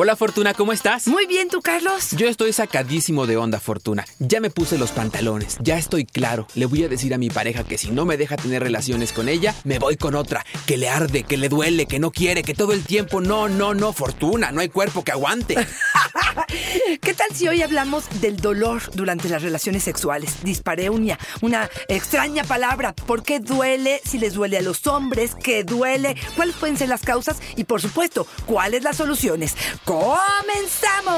Hola Fortuna, ¿cómo estás? Muy bien, ¿tú, Carlos? Yo estoy sacadísimo de onda, Fortuna. Ya me puse los pantalones, ya estoy claro. Le voy a decir a mi pareja que si no me deja tener relaciones con ella, me voy con otra. Que le arde, que le duele, que no quiere, que todo el tiempo no, no, no, Fortuna, no hay cuerpo que aguante. ¿Qué tal si hoy hablamos del dolor durante las relaciones sexuales? Dispareunia, una extraña palabra. ¿Por qué duele? Si les duele a los hombres, ¿qué duele? ¿Cuáles pueden ser las causas? Y por supuesto, ¿cuáles las soluciones? ¡Comenzamos!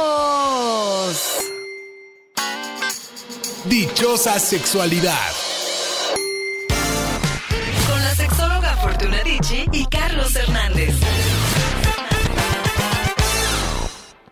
Dichosa sexualidad. Con la sexóloga Fortuna Dicci y Carlos Hernández.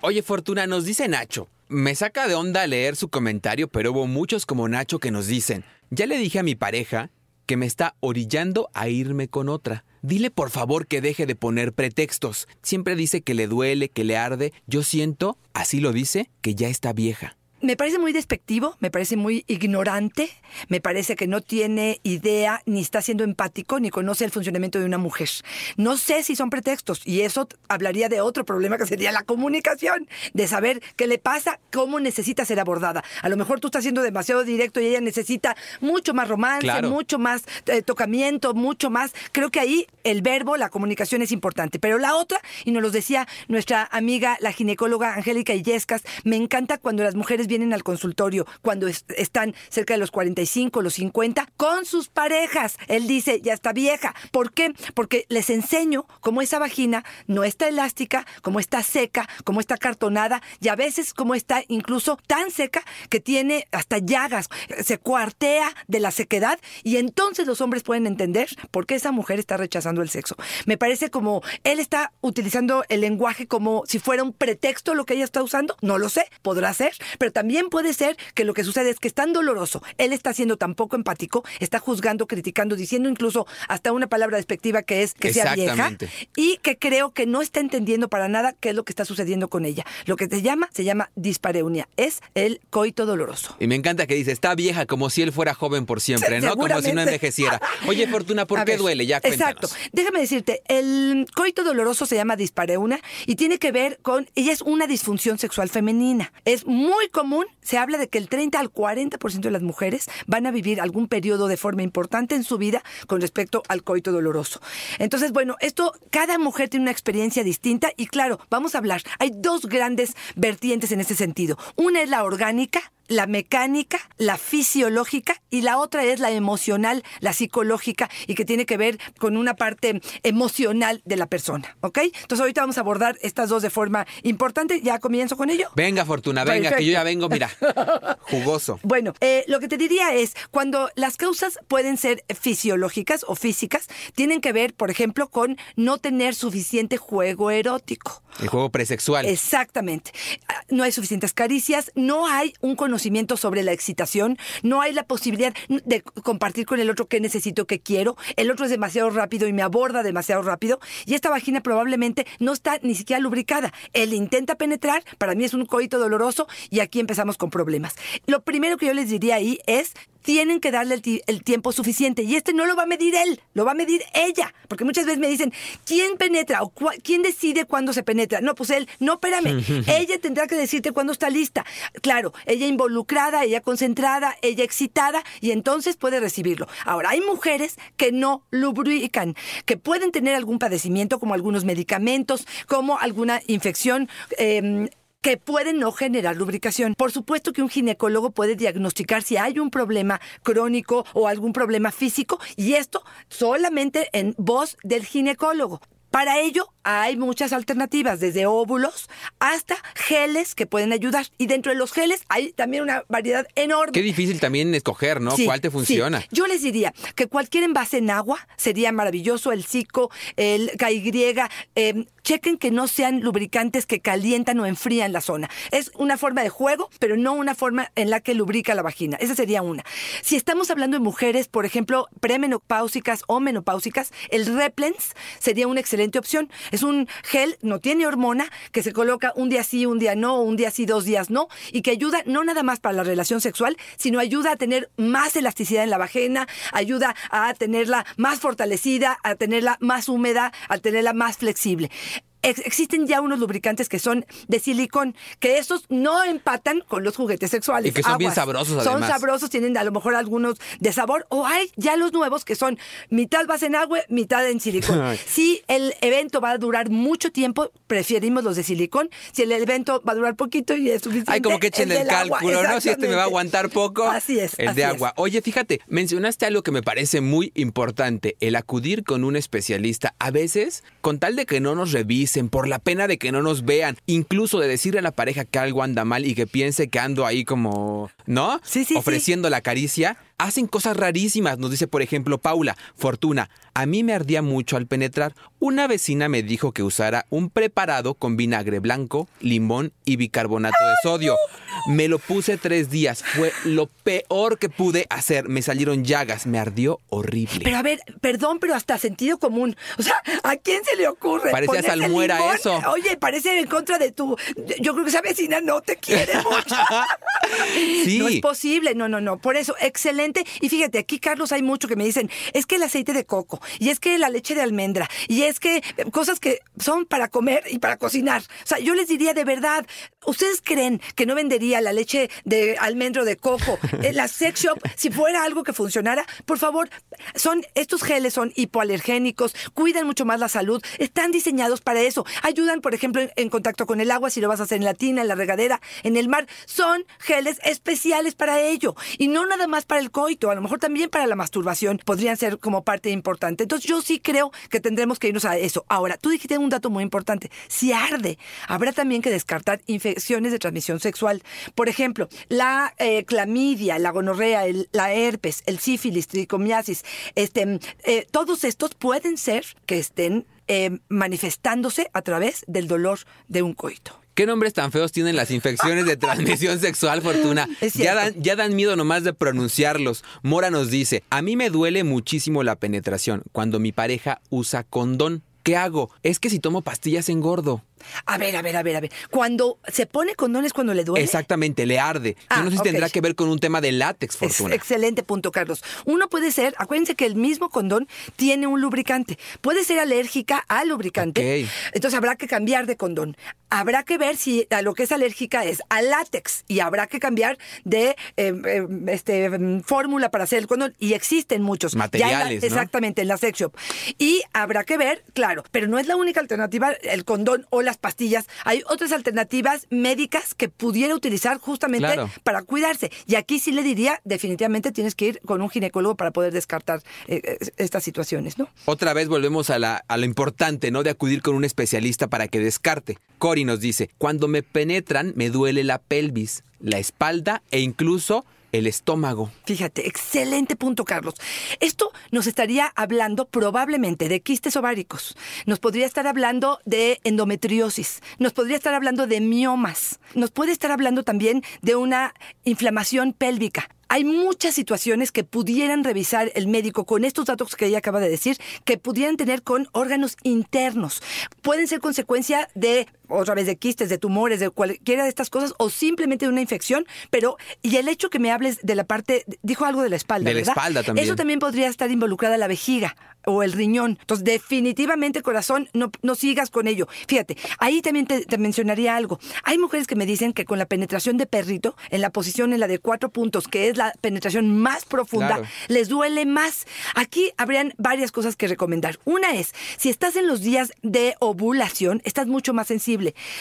Oye, Fortuna, nos dice Nacho. Me saca de onda leer su comentario, pero hubo muchos como Nacho que nos dicen, ya le dije a mi pareja que me está orillando a irme con otra. Dile por favor que deje de poner pretextos. Siempre dice que le duele, que le arde. Yo siento, así lo dice, que ya está vieja. Me parece muy despectivo, me parece muy ignorante, me parece que no tiene idea, ni está siendo empático, ni conoce el funcionamiento de una mujer. No sé si son pretextos, y eso hablaría de otro problema que sería la comunicación, de saber qué le pasa, cómo necesita ser abordada. A lo mejor tú estás siendo demasiado directo y ella necesita mucho más romance, Claro. mucho más eh, tocamiento, mucho más. Creo que ahí el verbo, la comunicación es importante. Pero la otra, y nos lo decía nuestra amiga, la ginecóloga Angélica Illescas, me encanta cuando las mujeres vienen al consultorio, cuando es- están cerca de los 45, los 50, con sus parejas. Él dice, ya está vieja. ¿Por qué? Porque les enseño cómo esa vagina no está elástica, cómo está seca, cómo está cartonada y a veces cómo está incluso tan seca que tiene hasta llagas, se cuartea de la sequedad y entonces los hombres pueden entender por qué esa mujer está rechazando el sexo. Me parece como él está utilizando el lenguaje como si fuera un pretexto lo que ella está usando, no lo sé, podrá ser, pero también puede ser que lo que sucede es que es tan doloroso, él está siendo tan poco empático, está juzgando, criticando, diciendo incluso hasta una palabra despectiva que es que sea vieja y que creo que no está entendiendo para nada qué es lo que está sucediendo con ella. Lo que se llama, se llama dispareunia, es el coito doloroso. Y me encanta que dice, está vieja como si él fuera joven por siempre, ¿no? Como si no envejeciera. Oye, Fortuna, ¿por qué ver, duele? Ya cuéntanos. Exacto. Déjame decirte, el coito doloroso se llama dispareunia y tiene que ver con, ella es una disfunción sexual femenina. Es muy común, se habla de que el 30 al 40% de las mujeres van a vivir algún periodo de forma importante en su vida con respecto al coito doloroso. Entonces, bueno, esto, cada mujer tiene una experiencia distinta y claro, vamos a hablar. Hay dos grandes vertientes en ese sentido. Una es la orgánica, la mecánica, la fisiológica y la otra es la emocional, la psicológica y que tiene que ver con una parte emocional de la persona, ¿ok? Entonces ahorita vamos a abordar estas dos de forma importante. ¿Ya comienzo con ello? Venga, Fortuna, venga, que yo ya vengo, mira, jugoso. Bueno, eh, lo que te diría es, cuando las causas pueden ser fisiológicas o físicas, tienen que ver, por ejemplo, con no tener suficiente juego erótico. El juego presexual. Exactamente. Ah, No hay suficientes caricias, no hay un conocimiento sobre la excitación, no hay la posibilidad de compartir con el otro qué necesito, qué quiero. El otro es demasiado rápido y me aborda demasiado rápido y esta vagina probablemente no está ni siquiera lubricada. Él intenta penetrar, para mí es un coito doloroso y aquí empezamos con problemas. Lo primero que yo les diría ahí es tienen que darle el, el tiempo suficiente. Y este no lo va a medir él, lo va a medir ella. Porque muchas veces me dicen, ¿quién penetra? ¿O quién decide cuándo se penetra? No, pues él, no, espérame. ella tendrá que decirte cuándo está lista. Claro, ella involucrada, ella concentrada, ella excitada, y entonces puede recibirlo. Ahora, hay mujeres que no lubrican, que pueden tener algún padecimiento, como algunos medicamentos, como alguna infección. eh, que pueden no generar lubricación. Por supuesto que un ginecólogo puede diagnosticar si hay un problema crónico o algún problema físico y esto solamente en voz del ginecólogo. Para ello hay muchas alternativas, desde óvulos hasta geles que pueden ayudar. Y dentro de los geles hay también una variedad enorme. Qué difícil también escoger, ¿no? Sí, ¿Cuál te sí. funciona? Yo les diría que cualquier envase en agua sería maravilloso, el Zico, el KY, eh, chequen que no sean lubricantes que calientan o enfrían la zona. Es una forma de juego, pero no una forma en la que lubrica la vagina. Esa sería una. Si estamos hablando de mujeres, por ejemplo, premenopáusicas o menopáusicas, el Replens sería una excelente opción. Es un gel, no tiene hormona, que se coloca un día sí, un día no, un día sí, dos días no, y que ayuda no nada más para la relación sexual, sino ayuda a tener más elasticidad en la vagina, ayuda a tenerla más fortalecida, a tenerla más húmeda, a tenerla más flexible. Ex- existen ya unos lubricantes que son de silicón, que esos no empatan con los juguetes sexuales. Y que son bien Aguas. sabrosos, Son además. sabrosos, tienen a lo mejor algunos de sabor, o hay ya los nuevos que son mitad base en agua, mitad en silicón. Ay. si el evento va a durar mucho tiempo, preferimos los de silicón. Si el evento va a durar poquito y es suficiente. Ay, como que echen el, agua. cálculo, ¿no? Si este me va a aguantar poco. Así es. El así de es. agua. Oye, fíjate, mencionaste algo que me parece muy importante, el acudir con un especialista. A veces, con tal de que no nos por la pena de que no nos vean, incluso de decirle a la pareja que algo anda mal y que piense que ando ahí como, ¿no? Sí, sí, sí. Ofreciendo la caricia. Hacen cosas rarísimas, nos dice por ejemplo Paula, Fortuna, a mí me ardía mucho al penetrar. Una vecina me dijo que usara un preparado con vinagre blanco, limón y bicarbonato de sodio. Me lo puse tres días, fue lo peor que pude hacer. Me salieron llagas, me ardió horrible. Pero a ver, perdón, pero hasta sentido común. O sea, ¿a quién se le ocurre? Parecía salmuera limón? eso. Oye, parece en contra de tu. Yo creo que esa vecina no te quiere mucho. Sí. No es posible, no, no, no. Por eso, excelente. Y fíjate, aquí, Carlos, hay mucho que me dicen, es que el aceite de coco, y es que la leche de almendra, y es que eh, cosas que son para comer y para cocinar. O sea, yo les diría de verdad, ¿ustedes creen que no vendería la leche de almendro de coco, la sex shop, si fuera algo que funcionara? Por favor, son, estos geles son hipoalergénicos, cuidan mucho más la salud, están diseñados para eso. Ayudan, por ejemplo, en, en contacto con el agua, si lo vas a hacer en la tina, en la regadera, en el mar. Son geles especiales para ello. Y no nada más para el coito, a lo mejor también para la masturbación podrían ser como parte importante. Entonces yo sí creo que tendremos que irnos a eso. Ahora, tú dijiste un dato muy importante. Si arde, habrá también que descartar infecciones de transmisión sexual. Por ejemplo, la eh, clamidia, la gonorrea, el- la herpes, el sífilis, tricomiasis, este, eh, todos estos pueden ser que estén eh, manifestándose a través del dolor de un coito. ¿Qué nombres tan feos tienen las infecciones de transmisión sexual, Fortuna? Ya dan, ya dan miedo nomás de pronunciarlos. Mora nos dice, a mí me duele muchísimo la penetración cuando mi pareja usa condón. ¿Qué hago? Es que si tomo pastillas engordo. A ver, a ver, a ver, a ver. Cuando se pone condón es cuando le duele. Exactamente, le arde. Yo Ah, no sé si tendrá que ver con un tema de látex, Es Fortuna. excelente punto, Carlos. Uno puede ser, acuérdense que el mismo condón tiene un lubricante. Puede ser alérgica al lubricante. Entonces habrá que cambiar de condón. Habrá que ver si a lo que es alérgica es al látex y habrá que cambiar de eh, eh, este, mm, fórmula para hacer el condón. Y existen muchos. Ya en la- Materiales, ¿no? Exactamente, en la sex shop. Y habrá que ver, claro, pero no es la única alternativa el condón o las pastillas. Hay otras alternativas médicas que pudiera utilizar justamente Claro. para cuidarse. Y aquí sí le diría, definitivamente tienes que ir con un ginecólogo para poder descartar eh, eh, estas situaciones, ¿no? Otra vez volvemos a, la, a lo importante, ¿no? De acudir con un especialista para que descarte. Cori nos dice, cuando me penetran me duele la pelvis, la espalda e incluso el estómago. Fíjate, excelente punto, Carlos. Esto nos estaría hablando probablemente de quistes ováricos, nos podría estar hablando de endometriosis, nos podría estar hablando de miomas, nos puede estar hablando también de una inflamación pélvica. Hay muchas situaciones que pudieran revisar el médico con estos datos que ella acaba de decir, que pudieran tener con órganos internos. Pueden ser consecuencia de, otra vez, de quistes, de tumores, de cualquiera de estas cosas, o simplemente de una infección, pero, y el hecho que me hables de la parte, dijo algo de la espalda, De la espalda también. Eso también podría estar involucrada la vejiga o el riñón. Entonces, definitivamente, corazón, no, no sigas con ello. Fíjate, ahí también te, te mencionaría algo. Hay mujeres que me dicen que con la penetración de perrito, en la posición en la de cuatro puntos, que es la penetración más profunda, Claro. les duele más. Aquí habrían varias cosas que recomendar. Una es, si estás en los días de ovulación, estás mucho más sensible.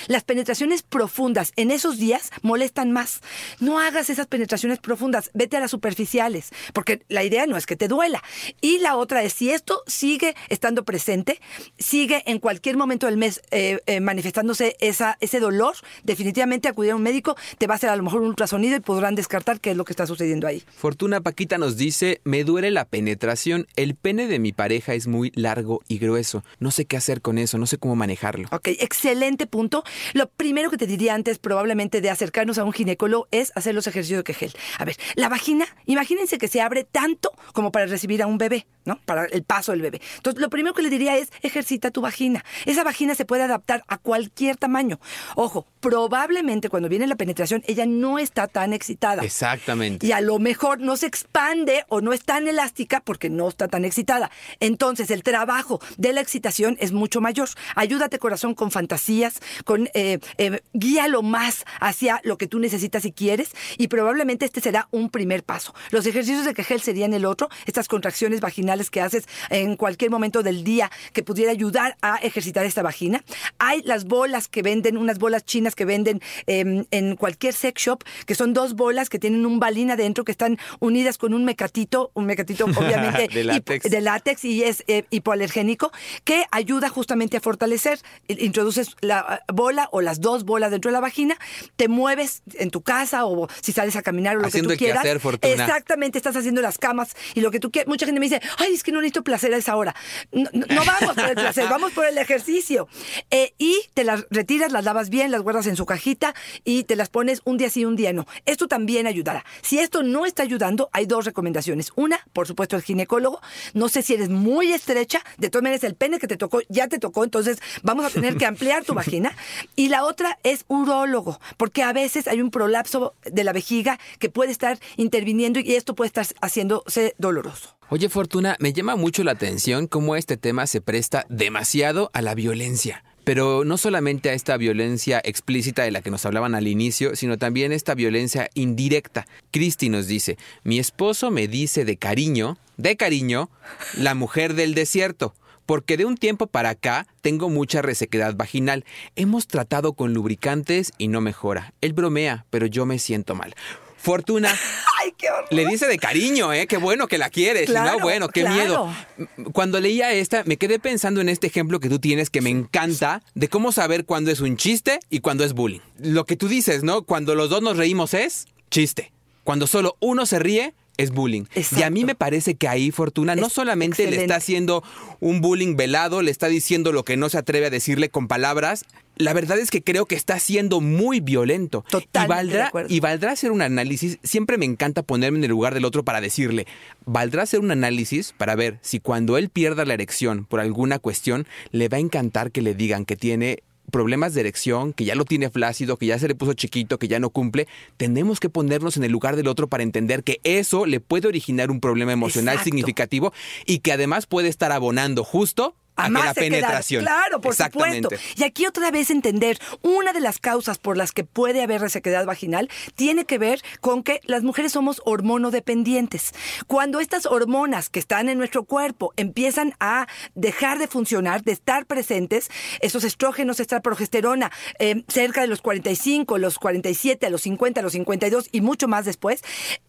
Las penetraciones profundas en esos días molestan más. No hagas esas penetraciones profundas, vete a las superficiales, porque la idea no es que te duela. Y la otra es, si esto sigue estando presente, sigue en cualquier momento del mes eh, eh, manifestándose esa, ese dolor, definitivamente acudir a un médico, te va a hacer a lo mejor un ultrasonido y podrán descartar qué es lo que está sucediendo ahí. Fortuna Paquita nos dice, me duele la penetración, el pene de mi pareja es muy largo y grueso, no sé qué hacer con eso, no sé cómo manejarlo. Ok, excelente punto. Lo primero que te diría antes probablemente de acercarnos a un ginecólogo es hacer los ejercicios de Kegel. A ver, la vagina, imagínense que se abre tanto como para recibir a un bebé, ¿no? Para el paso del bebé. Entonces, lo primero que le diría es ejercita tu vagina. Esa vagina se puede adaptar a cualquier tamaño. Ojo, probablemente cuando viene la penetración ella no está tan excitada. Exactamente. Y a lo mejor no se expande o no es tan elástica porque no está tan excitada. Entonces, el trabajo de la excitación es mucho mayor. Ayúdate, corazón, con fantasías, con eh, eh, guíalo más hacia lo que tú necesitas y quieres. Y probablemente este será un primer paso. Los ejercicios de Kegel serían el otro, estas contracciones vaginales que haces en cualquier momento del día que pudiera ayudar a ejercitar esta vagina. Hay las bolas que venden, unas bolas chinas que venden em, en cualquier sex shop, que son dos bolas que tienen un balín adentro, que están unidas con un mecatito, un mecatito obviamente De látex. hipo- de látex y es eh, hipoalergénico, que ayuda justamente a fortalecer. Introduces la eh, bola o las dos bolas dentro de la vagina, te mueves en tu casa o si sales a caminar o lo Haciendo que tú quieras. quehacer, Fortuna. Exactamente, estás haciendo las camas y lo que tú quieras. Mucha gente me dice, ay, es que no necesito placer a esa hora. No vamos por el placer, vamos por el ejercicio. Eh, y te las retiras, las lavas bien, las guardas en su cajita y te las pones un día sí, un día no. Esto también ayudará. Si esto no está ayudando, hay dos recomendaciones. Una, por supuesto, el ginecólogo. No sé si eres muy estrecha, de todas maneras el pene que te tocó ya te tocó, entonces vamos a tener que ampliar tu vagina. Y la otra es urólogo, porque a veces hay un prolapso de la vejiga que puede estar interviniendo y esto puede estar haciéndose doloroso. Oye, Fortuna, me llama mucho la atención cómo este tema se presta demasiado a la violencia. Pero no solamente a esta violencia explícita de la que nos hablaban al inicio, sino también esta violencia indirecta. Cristi nos dice, mi esposo me dice de cariño, de cariño, la mujer del desierto. Porque de un tiempo para acá tengo mucha resequedad vaginal. Hemos tratado con lubricantes y no mejora. Él bromea, pero yo me siento mal. Fortuna, ¡Ay, qué horror! le dice de cariño, ¿eh? Qué bueno que la quieres. Claro, no, bueno, qué claro. miedo. Cuando leía esta, me quedé pensando en este ejemplo que tú tienes que me encanta de cómo saber cuándo es un chiste y cuándo es bullying. Lo que tú dices, ¿no? Cuando los dos nos reímos es chiste. Cuando solo uno se ríe es bullying. Y a mí me parece que ahí Fortuna no Es solamente le está haciendo un bullying velado, le está diciendo lo que no se atreve a decirle con palabras. La verdad es que creo que está siendo muy violento. Totalmente y valdrá, de y valdrá hacer un análisis. Siempre me encanta ponerme en el lugar del otro para decirle, valdrá hacer un análisis para ver si cuando él pierda la erección por alguna cuestión, le va a encantar que le digan que tiene problemas de erección, que ya lo tiene flácido, que ya se le puso chiquito, que ya no cumple, tenemos que ponernos en el lugar del otro para entender que eso le puede originar un problema emocional Exacto. significativo y que además puede estar abonando justo a, que más la sequedad. penetración. Claro, por supuesto. Y aquí otra vez entender, una de las causas por las que puede haber resequedad vaginal tiene que ver con que las mujeres somos hormonodependientes. Cuando estas hormonas que están en nuestro cuerpo empiezan a dejar de funcionar, de estar presentes, esos estrógenos, esta progesterona, eh, cerca de los 45, los 47, a los 50, a los 52 y mucho más después,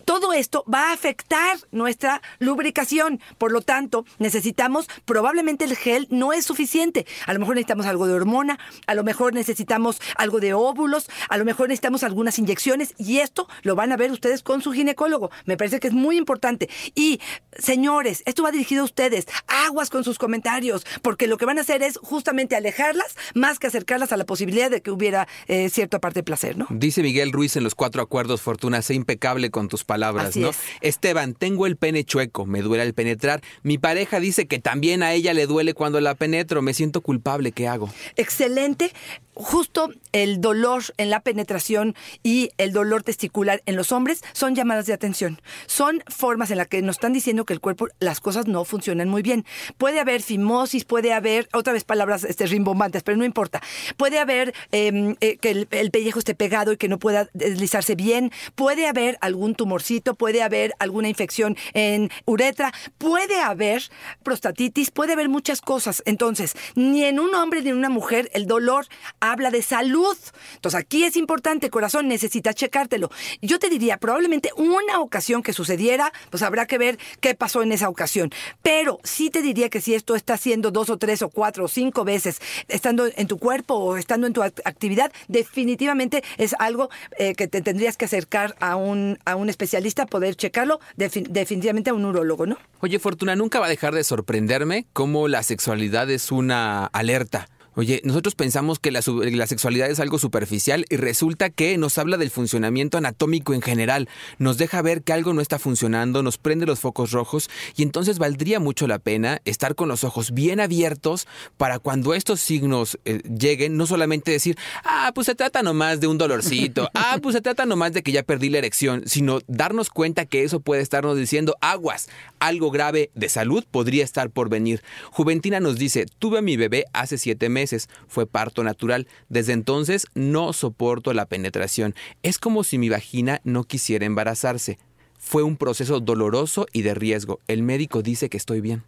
todo esto va a afectar nuestra lubricación. Por lo tanto, necesitamos, probablemente el gel no es suficiente. A lo mejor necesitamos algo de hormona, a lo mejor necesitamos algo de óvulos, a lo mejor necesitamos algunas inyecciones y esto lo van a ver ustedes con su ginecólogo. Me parece que es muy importante. Y, señores, esto va dirigido a ustedes. Aguas con sus comentarios, porque lo que van a hacer es justamente alejarlas más que acercarlas a la posibilidad de que hubiera eh, cierta parte de placer, ¿no? Dice Miguel Ruiz en los cuatro acuerdos, Fortuna, sé impecable con tus palabras, Así ¿no? es. Esteban, tengo el pene chueco, me duele al penetrar. Mi pareja dice que también a ella le duele cuando la penetro, me siento culpable, ¿qué hago? excelente. Justo el dolor en la penetración y el dolor testicular en los hombres son llamadas de atención. Son formas en las que nos están diciendo que el cuerpo, las cosas no funcionan muy bien. Puede haber fimosis, puede haber, otra vez palabras este, rimbombantes, pero no importa. Puede haber eh, eh, que el, el pellejo esté pegado y que no pueda deslizarse bien. Puede haber algún tumorcito, puede haber alguna infección en uretra, puede haber prostatitis, puede haber muchas cosas. Entonces, ni en un hombre ni en una mujer el dolor habla de salud. Entonces, aquí es importante, corazón, necesitas checártelo. Yo te diría, probablemente una ocasión que sucediera, pues habrá que ver qué pasó en esa ocasión. Pero sí te diría que si esto está haciendo dos o tres o cuatro o cinco veces estando en tu cuerpo o estando en tu act- actividad, definitivamente es algo eh, que te tendrías que acercar a un, a un especialista, poder checarlo, defin- definitivamente a un urólogo, ¿no? Oye, Fortuna, nunca va a dejar de sorprenderme cómo la sexualidad es una alerta. Oye, nosotros pensamos que la, sexualidad es algo superficial y resulta que nos habla del funcionamiento anatómico en general, nos deja ver que algo no está funcionando, nos prende los focos rojos y entonces valdría mucho la pena estar con los ojos bien abiertos para cuando estos signos eh, lleguen, no solamente decir, ah, pues se trata nomás de un dolorcito, ah, pues se trata nomás de que ya perdí la erección, sino darnos cuenta que eso puede estarnos diciendo, aguas, algo grave de salud podría estar por venir. Juventina nos dice, tuve a mi bebé hace siete meses, fue parto natural, desde entonces no soporto la penetración, es como si mi vagina no quisiera embarazarse. Fue un proceso doloroso y de riesgo. El médico dice que estoy bien.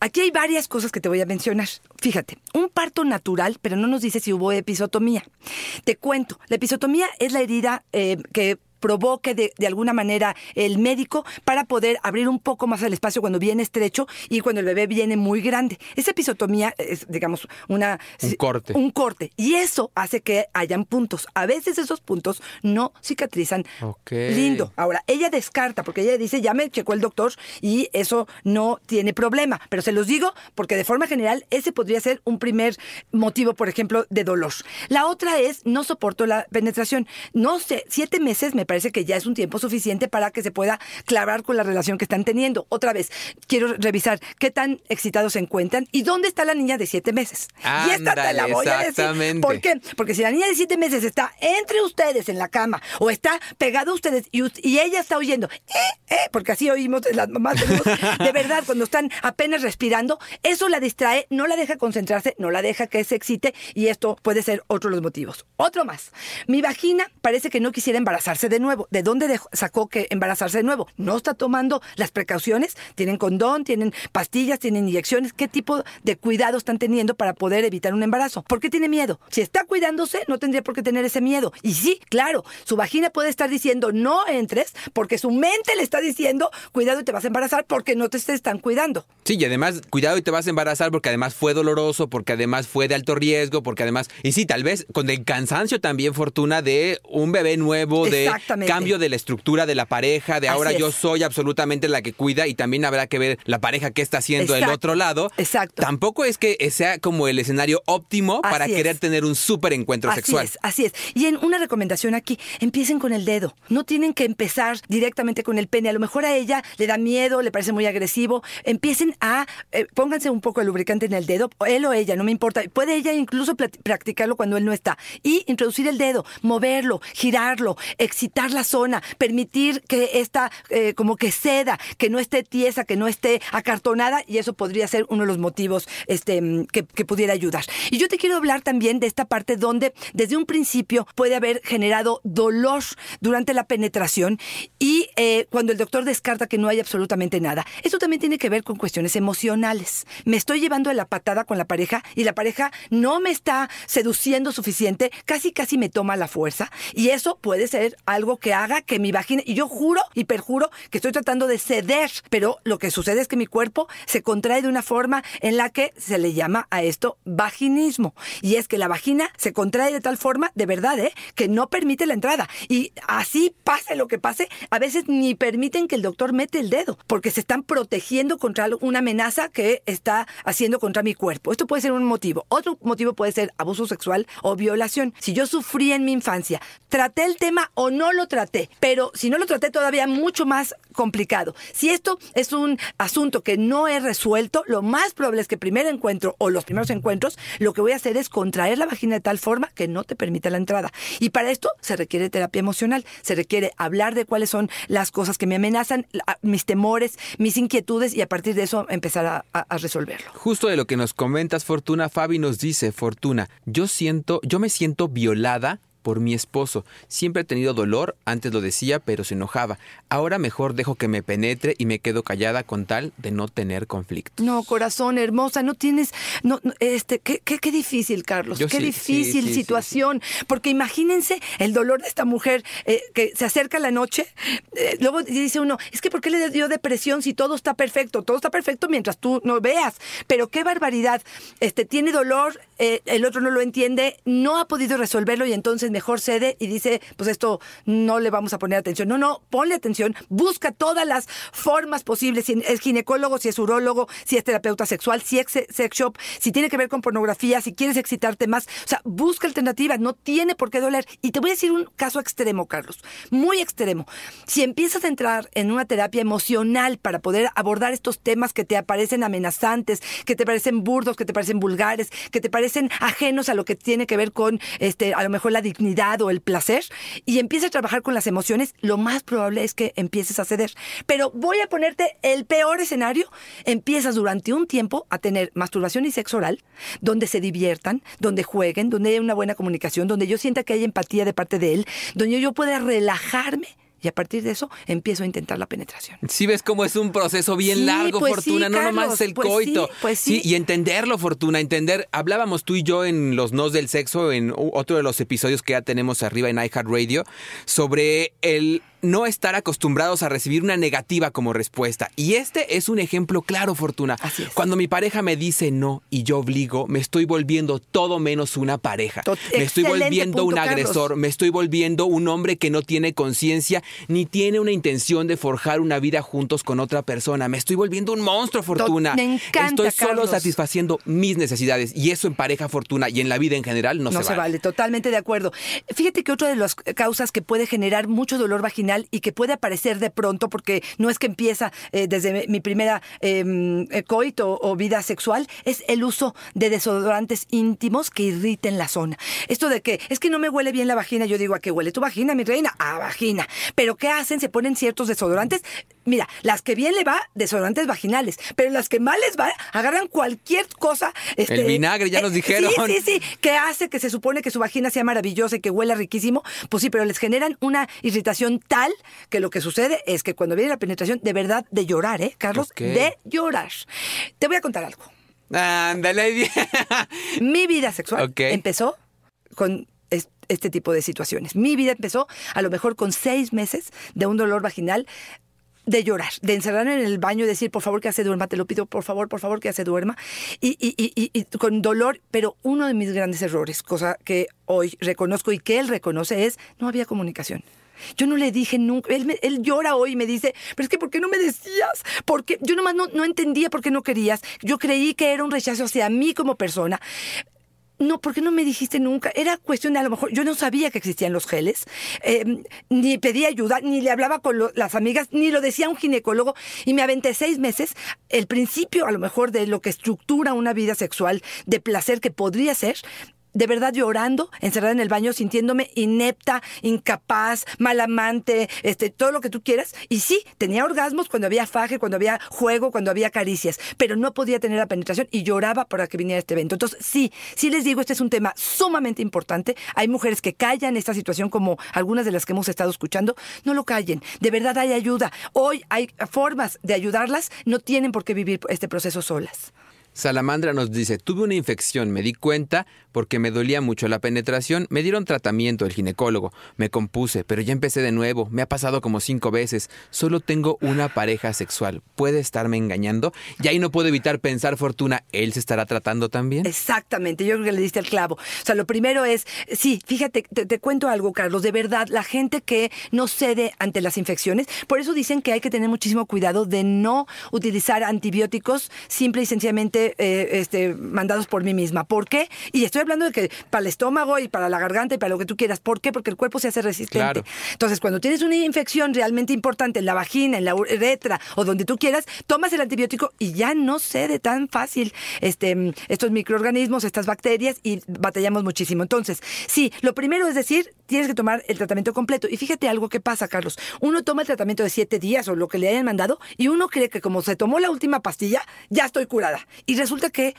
Aquí hay varias cosas que te voy a mencionar. Fíjate, un parto natural, pero no nos dice si hubo episotomía. Te cuento, la episotomía es la herida eh, que provoque de, de alguna manera el médico para poder abrir un poco más el espacio cuando viene estrecho y cuando el bebé viene muy grande. Esa episotomía es, digamos, una... Un corte. Un corte. Y eso hace que hayan puntos. A veces esos puntos no cicatrizan. Lindo. Ahora, ella descarta, porque ella dice, ya me checó el doctor y eso no tiene problema. Pero se los digo porque de forma general ese podría ser un primer motivo, por ejemplo, de dolor. La otra es, no soporto la penetración. No sé, siete meses me parece que ya es un tiempo suficiente para que se pueda clavar con la relación que están teniendo. Otra vez, quiero revisar qué tan excitados se encuentran y dónde está la niña de siete meses. y esta te la Ándale, voy a decir. ¿Por qué? Porque si la niña de siete meses está entre ustedes en la cama o está pegado a ustedes y, y ella está oyendo, eh, eh, porque así oímos las mamás de verdad cuando están apenas respirando, eso la distrae, no la deja concentrarse, no la deja que se excite y esto puede ser otro de los motivos. Otro más. Mi vagina parece que no quisiera embarazarse de nuevo. ¿De dónde dejó- sacó que embarazarse de nuevo? No está tomando las precauciones, tienen condón, tienen pastillas, tienen inyecciones, ¿qué tipo de cuidado están teniendo para poder evitar un embarazo? ¿Por qué tiene miedo? Si está cuidándose, no tendría por qué tener ese miedo. Y sí, claro, su vagina puede estar diciendo no entres porque su mente le está diciendo cuidado y te vas a embarazar porque no te estés tan cuidando. Sí, y además, cuidado y te vas a embarazar porque además fue doloroso, porque además fue de alto riesgo, porque además, y sí, tal vez con el cansancio también, Fortuna, de un bebé nuevo, de Exactamente. cambio de la estructura de la pareja, de ahora yo soy absolutamente la que cuida y también habrá que ver la pareja que está haciendo el Exacto, otro lado. exacto. Tampoco es que sea como el escenario óptimo para es. querer tener un súper encuentro así sexual. es, así es. Y en una recomendación aquí, empiecen con el dedo. No tienen que empezar directamente con el pene. A lo mejor a ella le da miedo, le parece muy agresivo. Empiecen a, eh, pónganse un poco de lubricante en el dedo, él o ella, no me importa. Puede ella incluso practicarlo cuando él no está. Y introducir el dedo, moverlo, girarlo, excitar la zona, permitir que esta eh, como que ceda, que no esté tiesa, que no esté acartonada y eso podría ser uno de los motivos este, mm, que, que pudiera ayudar. Y yo te quiero hablar también de esta parte donde desde un principio puede haber generado dolor durante la penetración y eh, cuando el doctor descarta que no hay absolutamente nada. Esto también tiene que ver con cuestiones emocionales. Me estoy llevando de la patada con la pareja y la pareja no me está seduciendo suficiente, casi casi me toma la fuerza y eso puede ser algo que haga que mi vagina, y yo juro y perjuro que estoy tratando de ceder, pero lo que sucede es que mi cuerpo se contrae de una forma en la que se le llama a esto vaginismo. Y es que la vagina se contrae de tal forma, de verdad, ¿eh? que no permite la entrada. Y así pase lo que pase, a veces ni permiten que el doctor mete el dedo, porque se están protegiendo contra una amenaza que está haciendo contra mi cuerpo. Esto puede ser un motivo. Otro motivo puede ser abuso sexual o violación. Si yo sufrí en mi infancia, traté el tema o no lo traté, pero si no lo traté todavía mucho más complicado. Si esto es un asunto que no he resuelto, lo más probable es que el primer encuentro o los primeros encuentros, lo que voy a hacer es contraer la vagina de tal forma que no te permita la entrada. Y para esto se requiere terapia emocional, se requiere hablar de cuáles son las cosas que me amenazan, mis temores, mis inquietudes y a partir de eso empezar a- a resolverlo. Justo de lo que nos comentas, Fortuna, Fabi nos dice, Fortuna, yo siento, yo me siento violada por mi esposo. Siempre he tenido dolor, antes lo decía, pero se enojaba. Ahora mejor dejo que me penetre y me quedo callada con tal de no tener conflicto. No, corazón, hermosa, no tienes, no, no, este, qué, qué, qué difícil, Carlos, Yo qué sí, difícil sí, sí, sí, situación, porque imagínense el dolor de esta mujer eh, que se acerca la noche, eh, luego dice uno, es que ¿por qué le dio depresión si todo está perfecto? Todo está perfecto mientras tú no veas, pero qué barbaridad, este, tiene dolor, eh, el otro no lo entiende, no ha podido resolverlo y entonces mejor cede y dice, pues esto no le vamos a poner atención. No, no, ponle atención, busca todas las formas posibles, si es ginecólogo, si es urólogo, si es terapeuta sexual, si es sex shop, si tiene que ver con pornografía, si quieres excitarte más. O sea, busca alternativas, no tiene por qué doler. Y te voy a decir un caso extremo, Carlos, muy extremo. Si empiezas a entrar en una terapia emocional para poder abordar estos temas que te aparecen amenazantes, que te parecen burdos, que te parecen vulgares, que te parecen ajenos a lo que tiene que ver con este, a lo mejor la dignidad o el placer, y empiezas a trabajar con las emociones, lo más probable es que empieces a ceder. Pero voy a ponerte el peor escenario, empiezas durante un tiempo a tener masturbación y sexo oral, donde se diviertan, donde jueguen, donde haya una buena comunicación, donde yo sienta que hay empatía de parte de él, donde yo pueda relajarme y a partir de eso empiezo a intentar la penetración. Sí, ves cómo es un proceso bien Sí, largo, pues Fortuna, sí, no nomás es el pues coito. sí, pues sí. y entenderlo, Fortuna, entender. Hablábamos tú y yo en Los Nos del Sexo, en otro de los episodios que ya tenemos arriba en iHeartRadio, sobre el no estar acostumbrados a recibir una negativa como respuesta. Y este es un ejemplo claro, Fortuna. Así es. Cuando mi pareja me dice no y yo obligo, me estoy volviendo todo menos una pareja. Tot- me estoy volviendo un Carlos. agresor, me estoy volviendo un hombre que no tiene conciencia ni tiene una intención de forjar una vida juntos con otra persona. Me estoy volviendo un monstruo, Fortuna. me encanta, estoy solo Carlos. satisfaciendo mis necesidades y eso en pareja, Fortuna y en la vida en general no, No, se, vale. totalmente de acuerdo. Fíjate que otra de las causas que puede generar mucho dolor vaginal y que puede aparecer de pronto, porque no es que empieza eh, desde mi primera eh, eh, coito o vida sexual, es el uso de desodorantes íntimos que irriten la zona. Esto de que es que no me huele bien la vagina, yo digo, ¿a qué huele tu vagina, mi reina? A vagina. Pero ¿qué hacen? Se ponen ciertos desodorantes. Mira, las que bien le va, desodorantes vaginales, pero las que mal les va, agarran cualquier cosa. este, El vinagre, ya nos dijeron. Sí, sí, sí, que hace que se supone que su vagina sea maravillosa y que huela riquísimo, pues sí, pero les generan una irritación tal que lo que sucede es que cuando viene la penetración, de verdad, de llorar, ¿eh, Carlos? De llorar. Te voy a contar algo. Ándale. Mi vida sexual Ok. empezó con es- este tipo de situaciones. Mi vida empezó a lo mejor con seis meses de un dolor vaginal de llorar, de encerrarme en el baño y decir, por favor que ya se duerma, te lo pido, por favor, por favor que ya se duerma. Y- y- y con dolor, pero uno de mis grandes errores, cosa que hoy reconozco y que él reconoce, es no había comunicación. Yo no le dije nunca, él, me- él llora hoy y me dice, pero es que ¿por qué no me decías? Porque yo nomás no, no entendía por qué no querías. Yo creí que era un rechazo hacia mí como persona. No, ¿por qué no me dijiste nunca? Era cuestión de a lo mejor, yo no sabía que existían los geles, eh, ni pedí ayuda, ni le hablaba con las amigas, ni lo decía un ginecólogo, y me aventé seis meses, el principio a lo mejor de lo que estructura una vida sexual, de placer que podría ser, de verdad llorando, encerrada en el baño, sintiéndome inepta, incapaz, mal amante, este, todo lo que tú quieras. Y sí, tenía orgasmos cuando había faje, cuando había juego, cuando había caricias, pero no podía tener la penetración y lloraba para que viniera este evento. Entonces, sí, sí les digo, este es un tema sumamente importante. Hay mujeres que callan esta situación como algunas de las que hemos estado escuchando. No lo callen. De verdad hay ayuda. Hoy hay formas de ayudarlas. No tienen por qué vivir este proceso solas. Salamandra nos dice, tuve una infección, me di cuenta porque me dolía mucho la penetración, me dieron tratamiento el ginecólogo, me compuse, pero ya empecé de nuevo, me ha pasado como cinco veces, solo tengo una pareja sexual, ¿puede estarme engañando? Y ahí no puedo evitar pensar, Fortuna, ¿él se estará tratando también? Exactamente, yo creo que le diste el clavo. O sea, lo primero es, sí, fíjate, te, cuento algo, Carlos, de verdad, la gente que no cede ante las infecciones, por eso dicen que hay que tener muchísimo cuidado de no utilizar antibióticos simple y sencillamente eh, este, mandados por mí misma. ¿Por qué? Y estoy hablando de que para el estómago y para la garganta y para lo que tú quieras. ¿Por qué? Porque el cuerpo se hace resistente. Claro. Entonces, cuando tienes una infección realmente importante en la vagina, en la uretra o donde tú quieras, tomas el antibiótico y ya no cede tan fácil este, estos microorganismos, estas bacterias y batallamos muchísimo. Entonces, sí, lo primero es decir, tienes que tomar el tratamiento completo. Y fíjate algo que pasa, Carlos. Uno toma el tratamiento de siete días o lo que le hayan mandado y uno cree que como se tomó la última pastilla, ya estoy curada. Y resulta que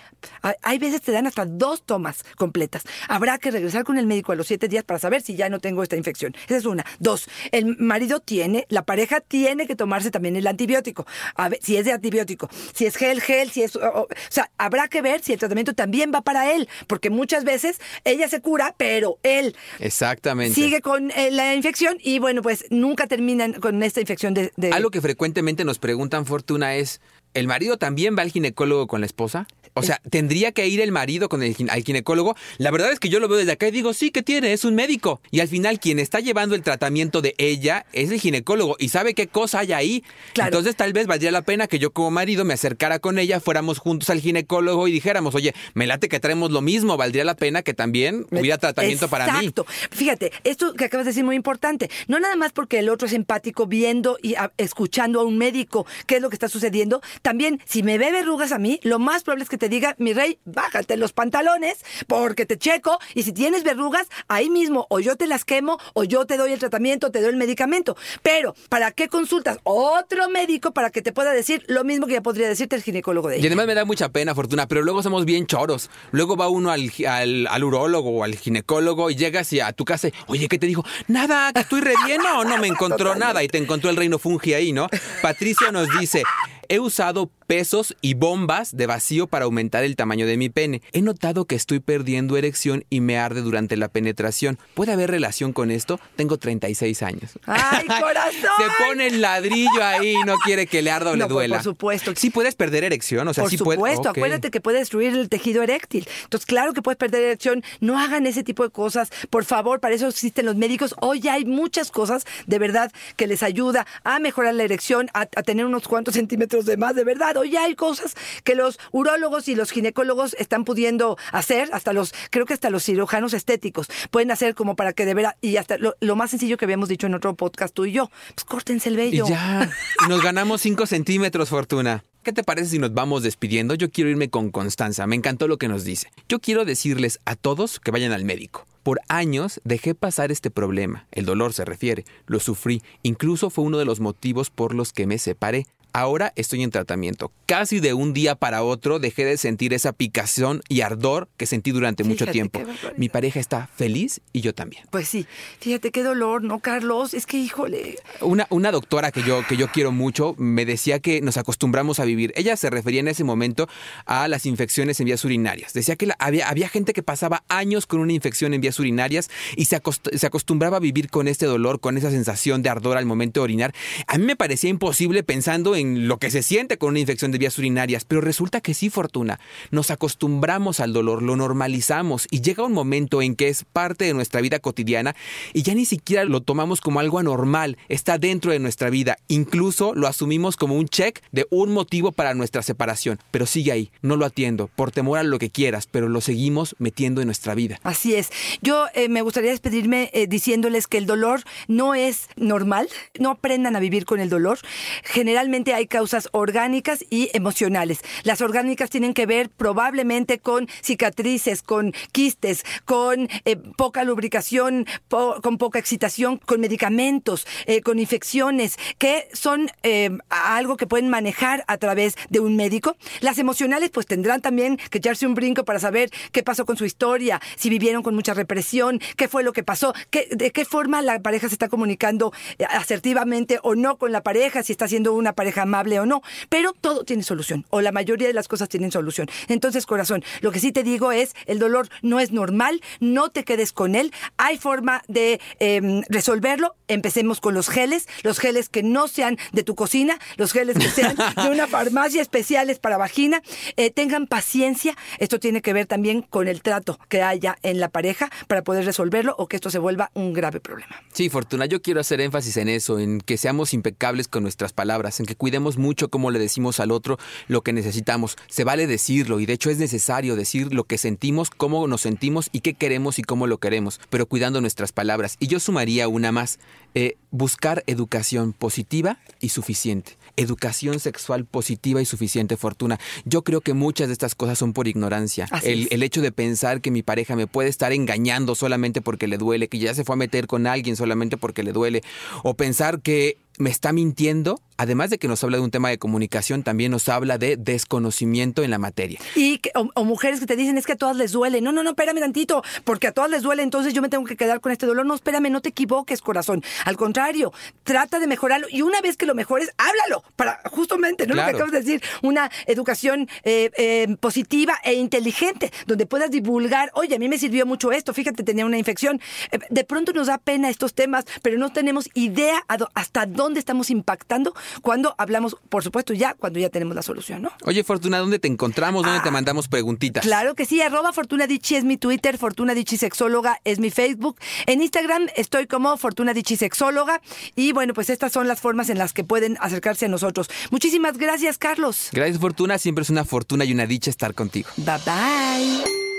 hay- veces te dan hasta dos tomas completas. Habrá que regresar con el médico a los siete días para saber si ya no tengo esta infección. Esa es una. Dos, el marido tiene, la pareja tiene que tomarse también el antibiótico. A ver, si es de antibiótico, si es gel, gel, si es... O- o sea, habrá que ver si el tratamiento también va para él, porque muchas veces ella se cura, pero él Exactamente. Sigue con eh, la infección y bueno, pues nunca terminan con esta infección de... de- Algo que frecuentemente nos preguntan, Fortuna, es, ¿el marido también va al ginecólogo con la esposa? O sea, tendría que ir el marido con el al ginecólogo. La verdad es que yo lo veo desde acá y digo, sí, ¿qué tiene? Es un médico. Y al final, quien está llevando el tratamiento de ella es el ginecólogo y sabe qué cosa hay ahí. Claro. Entonces, tal vez valdría la pena que yo como marido me acercara con ella, fuéramos juntos al ginecólogo y dijéramos, oye, me late que traemos lo mismo. Valdría la pena que también hubiera tratamiento para mí. Exacto. Fíjate, esto que acabas de decir es muy importante. No nada más porque el otro es empático viendo y a- escuchando a un médico qué es lo que está sucediendo. También, si me ve verrugas a mí, lo más probable es que te diga, mi rey, bájate los pantalones porque te checo. Y si tienes verrugas, ahí mismo o yo te las quemo o yo te doy el tratamiento, te doy el medicamento. Pero, ¿para qué consultas otro médico para que te pueda decir lo mismo que ya podría decirte el ginecólogo de Y ella? además me da mucha pena, Fortuna, pero luego somos bien choros. Luego va uno al, al, al urólogo o al ginecólogo y llegas y a tu casa y, oye, ¿qué te dijo? Nada, estoy re bien, no, no me encontró nada. Y te encontró el reino fungi ahí, ¿no? Patricia nos dice, he usado pesos y bombas de vacío para aumentar el tamaño de mi pene. He notado que estoy perdiendo erección y me arde durante la penetración. ¿Puede haber relación con esto? Tengo 36 años. ¡Ay, corazón! Se pone el ladrillo ahí y no quiere que le arda o No, le duela. por supuesto. Sí puedes perder erección, o sea, Por sí supuesto, acuérdate que puede destruir el tejido eréctil. Entonces, claro que puedes perder erección. No hagan ese tipo de cosas. Por favor, para eso existen los médicos. Hoy hay muchas cosas de verdad que les ayuda a mejorar la erección, a, a tener unos cuantos centímetros de más. De verdad, hoy ya hay cosas que los urólogos y los ginecólogos están pudiendo hacer. Hasta los, creo que hasta los cirujanos estéticos pueden hacer como para que de verdad, y hasta lo, lo más sencillo que habíamos dicho en otro podcast tú y yo, pues córtense el Y vello. ya, y nos ganamos 5 centímetros, Fortuna. ¿Qué te parece si nos vamos despidiendo? Yo quiero irme con Constanza. Me encantó lo que nos dice. Yo quiero decirles a todos que vayan al médico. Por años dejé pasar este problema. El dolor se refiere. Lo sufrí. Incluso fue uno de los motivos por los que me separé. Ahora estoy en tratamiento. Casi de un día para otro dejé de sentir esa picazón y ardor que sentí durante mucho tiempo. Mi pareja está feliz y yo también. Pues sí, fíjate qué dolor, ¿no, Carlos? Es que, híjole, Una, una doctora que yo, que yo quiero mucho me decía que nos acostumbramos a vivir. Ella se refería en ese momento a las infecciones en vías urinarias. Decía que la- había, había gente que pasaba años con una infección en vías urinarias y se, acost- se acostumbraba a vivir con este dolor, con esa sensación de ardor al momento de orinar. A mí me parecía imposible pensando en lo que se siente con una infección de vías urinarias, pero resulta que sí, Fortuna. Nos acostumbramos al dolor, lo normalizamos y llega un momento en que es parte de nuestra vida cotidiana y ya ni siquiera lo tomamos como algo anormal, está dentro de nuestra vida, incluso lo asumimos como un check de un motivo para nuestra separación, pero sigue ahí, no lo atiendo, por temor a lo que quieras, pero lo seguimos metiendo en nuestra vida. así es. Yo eh, me gustaría despedirme eh, diciéndoles que el dolor no es normal, no aprendan a vivir con el dolor. Generalmente hay causas orgánicas y emocionales. Las orgánicas tienen que ver probablemente con cicatrices, con quistes, con eh, poca lubricación, con poca excitación, con medicamentos, eh, con infecciones, que son eh, algo que pueden manejar a través de un médico. Las emocionales pues tendrán también que echarse un brinco para saber qué pasó con su historia, si vivieron con mucha represión, qué fue lo que pasó, de qué forma la pareja se está comunicando asertivamente o no con la pareja, si está siendo una pareja amable o no. Pero todo tiene solución, o la mayoría de las cosas tienen solución. Entonces, corazón, lo que sí te digo es, el dolor no es normal, no te quedes con él, hay forma de eh, resolverlo. Empecemos con los geles, los geles que no sean de tu cocina, los geles que sean de una farmacia especiales para vagina. Eh, tengan paciencia, esto tiene que ver también con el trato que haya en la pareja para poder resolverlo o que esto se vuelva un grave problema. Sí, Fortuna, yo quiero hacer énfasis en eso, en que seamos impecables con nuestras palabras, en que cuidemos mucho cómo le decimos al otro lo que necesitamos. Se vale decirlo y de hecho es necesario decir lo que sentimos, cómo nos sentimos y qué queremos y cómo lo queremos, pero cuidando nuestras palabras. Y yo sumaría una más, eh, buscar educación positiva y suficiente. Educación sexual positiva y suficiente, Fortuna. Yo creo que muchas de estas cosas son por ignorancia. El hecho de pensar que mi pareja me puede estar engañando solamente porque le duele, que ya se fue a meter con alguien solamente porque le duele, o pensar que me está mintiendo, además de que nos habla de un tema de comunicación, también nos habla de desconocimiento en la materia. Y que- o, o mujeres que te dicen es que a todas les duele. No, no, no, espérame tantito, porque a todas les duele, entonces yo me tengo que quedar con este dolor. No, espérame, no te equivoques, corazón. Al contrario, trata de mejorarlo y una vez que lo mejores, háblalo para justamente, ¿no? Lo que acabas de decir, una educación eh, eh, positiva e inteligente, donde puedas divulgar, oye, a mí me sirvió mucho esto, fíjate, tenía una infección. Eh, de pronto nos da pena estos temas, pero no tenemos idea hasta dónde estamos impactando cuando hablamos, por supuesto, ya cuando ya tenemos la solución, ¿no? Oye, Fortuna, ¿dónde te encontramos? ¿Dónde te mandamos preguntitas? Claro que sí, arroba Fortuna Dichi es mi Twitter, Fortuna Dichi Sexóloga es mi Facebook. En Instagram estoy como Fortuna Dichi Sexóloga. Y bueno, pues estas son las formas en las que pueden acercarse a nosotros. Muchísimas gracias, Carlos. Gracias, Fortuna. Siempre es una fortuna y una dicha estar contigo. Bye bye.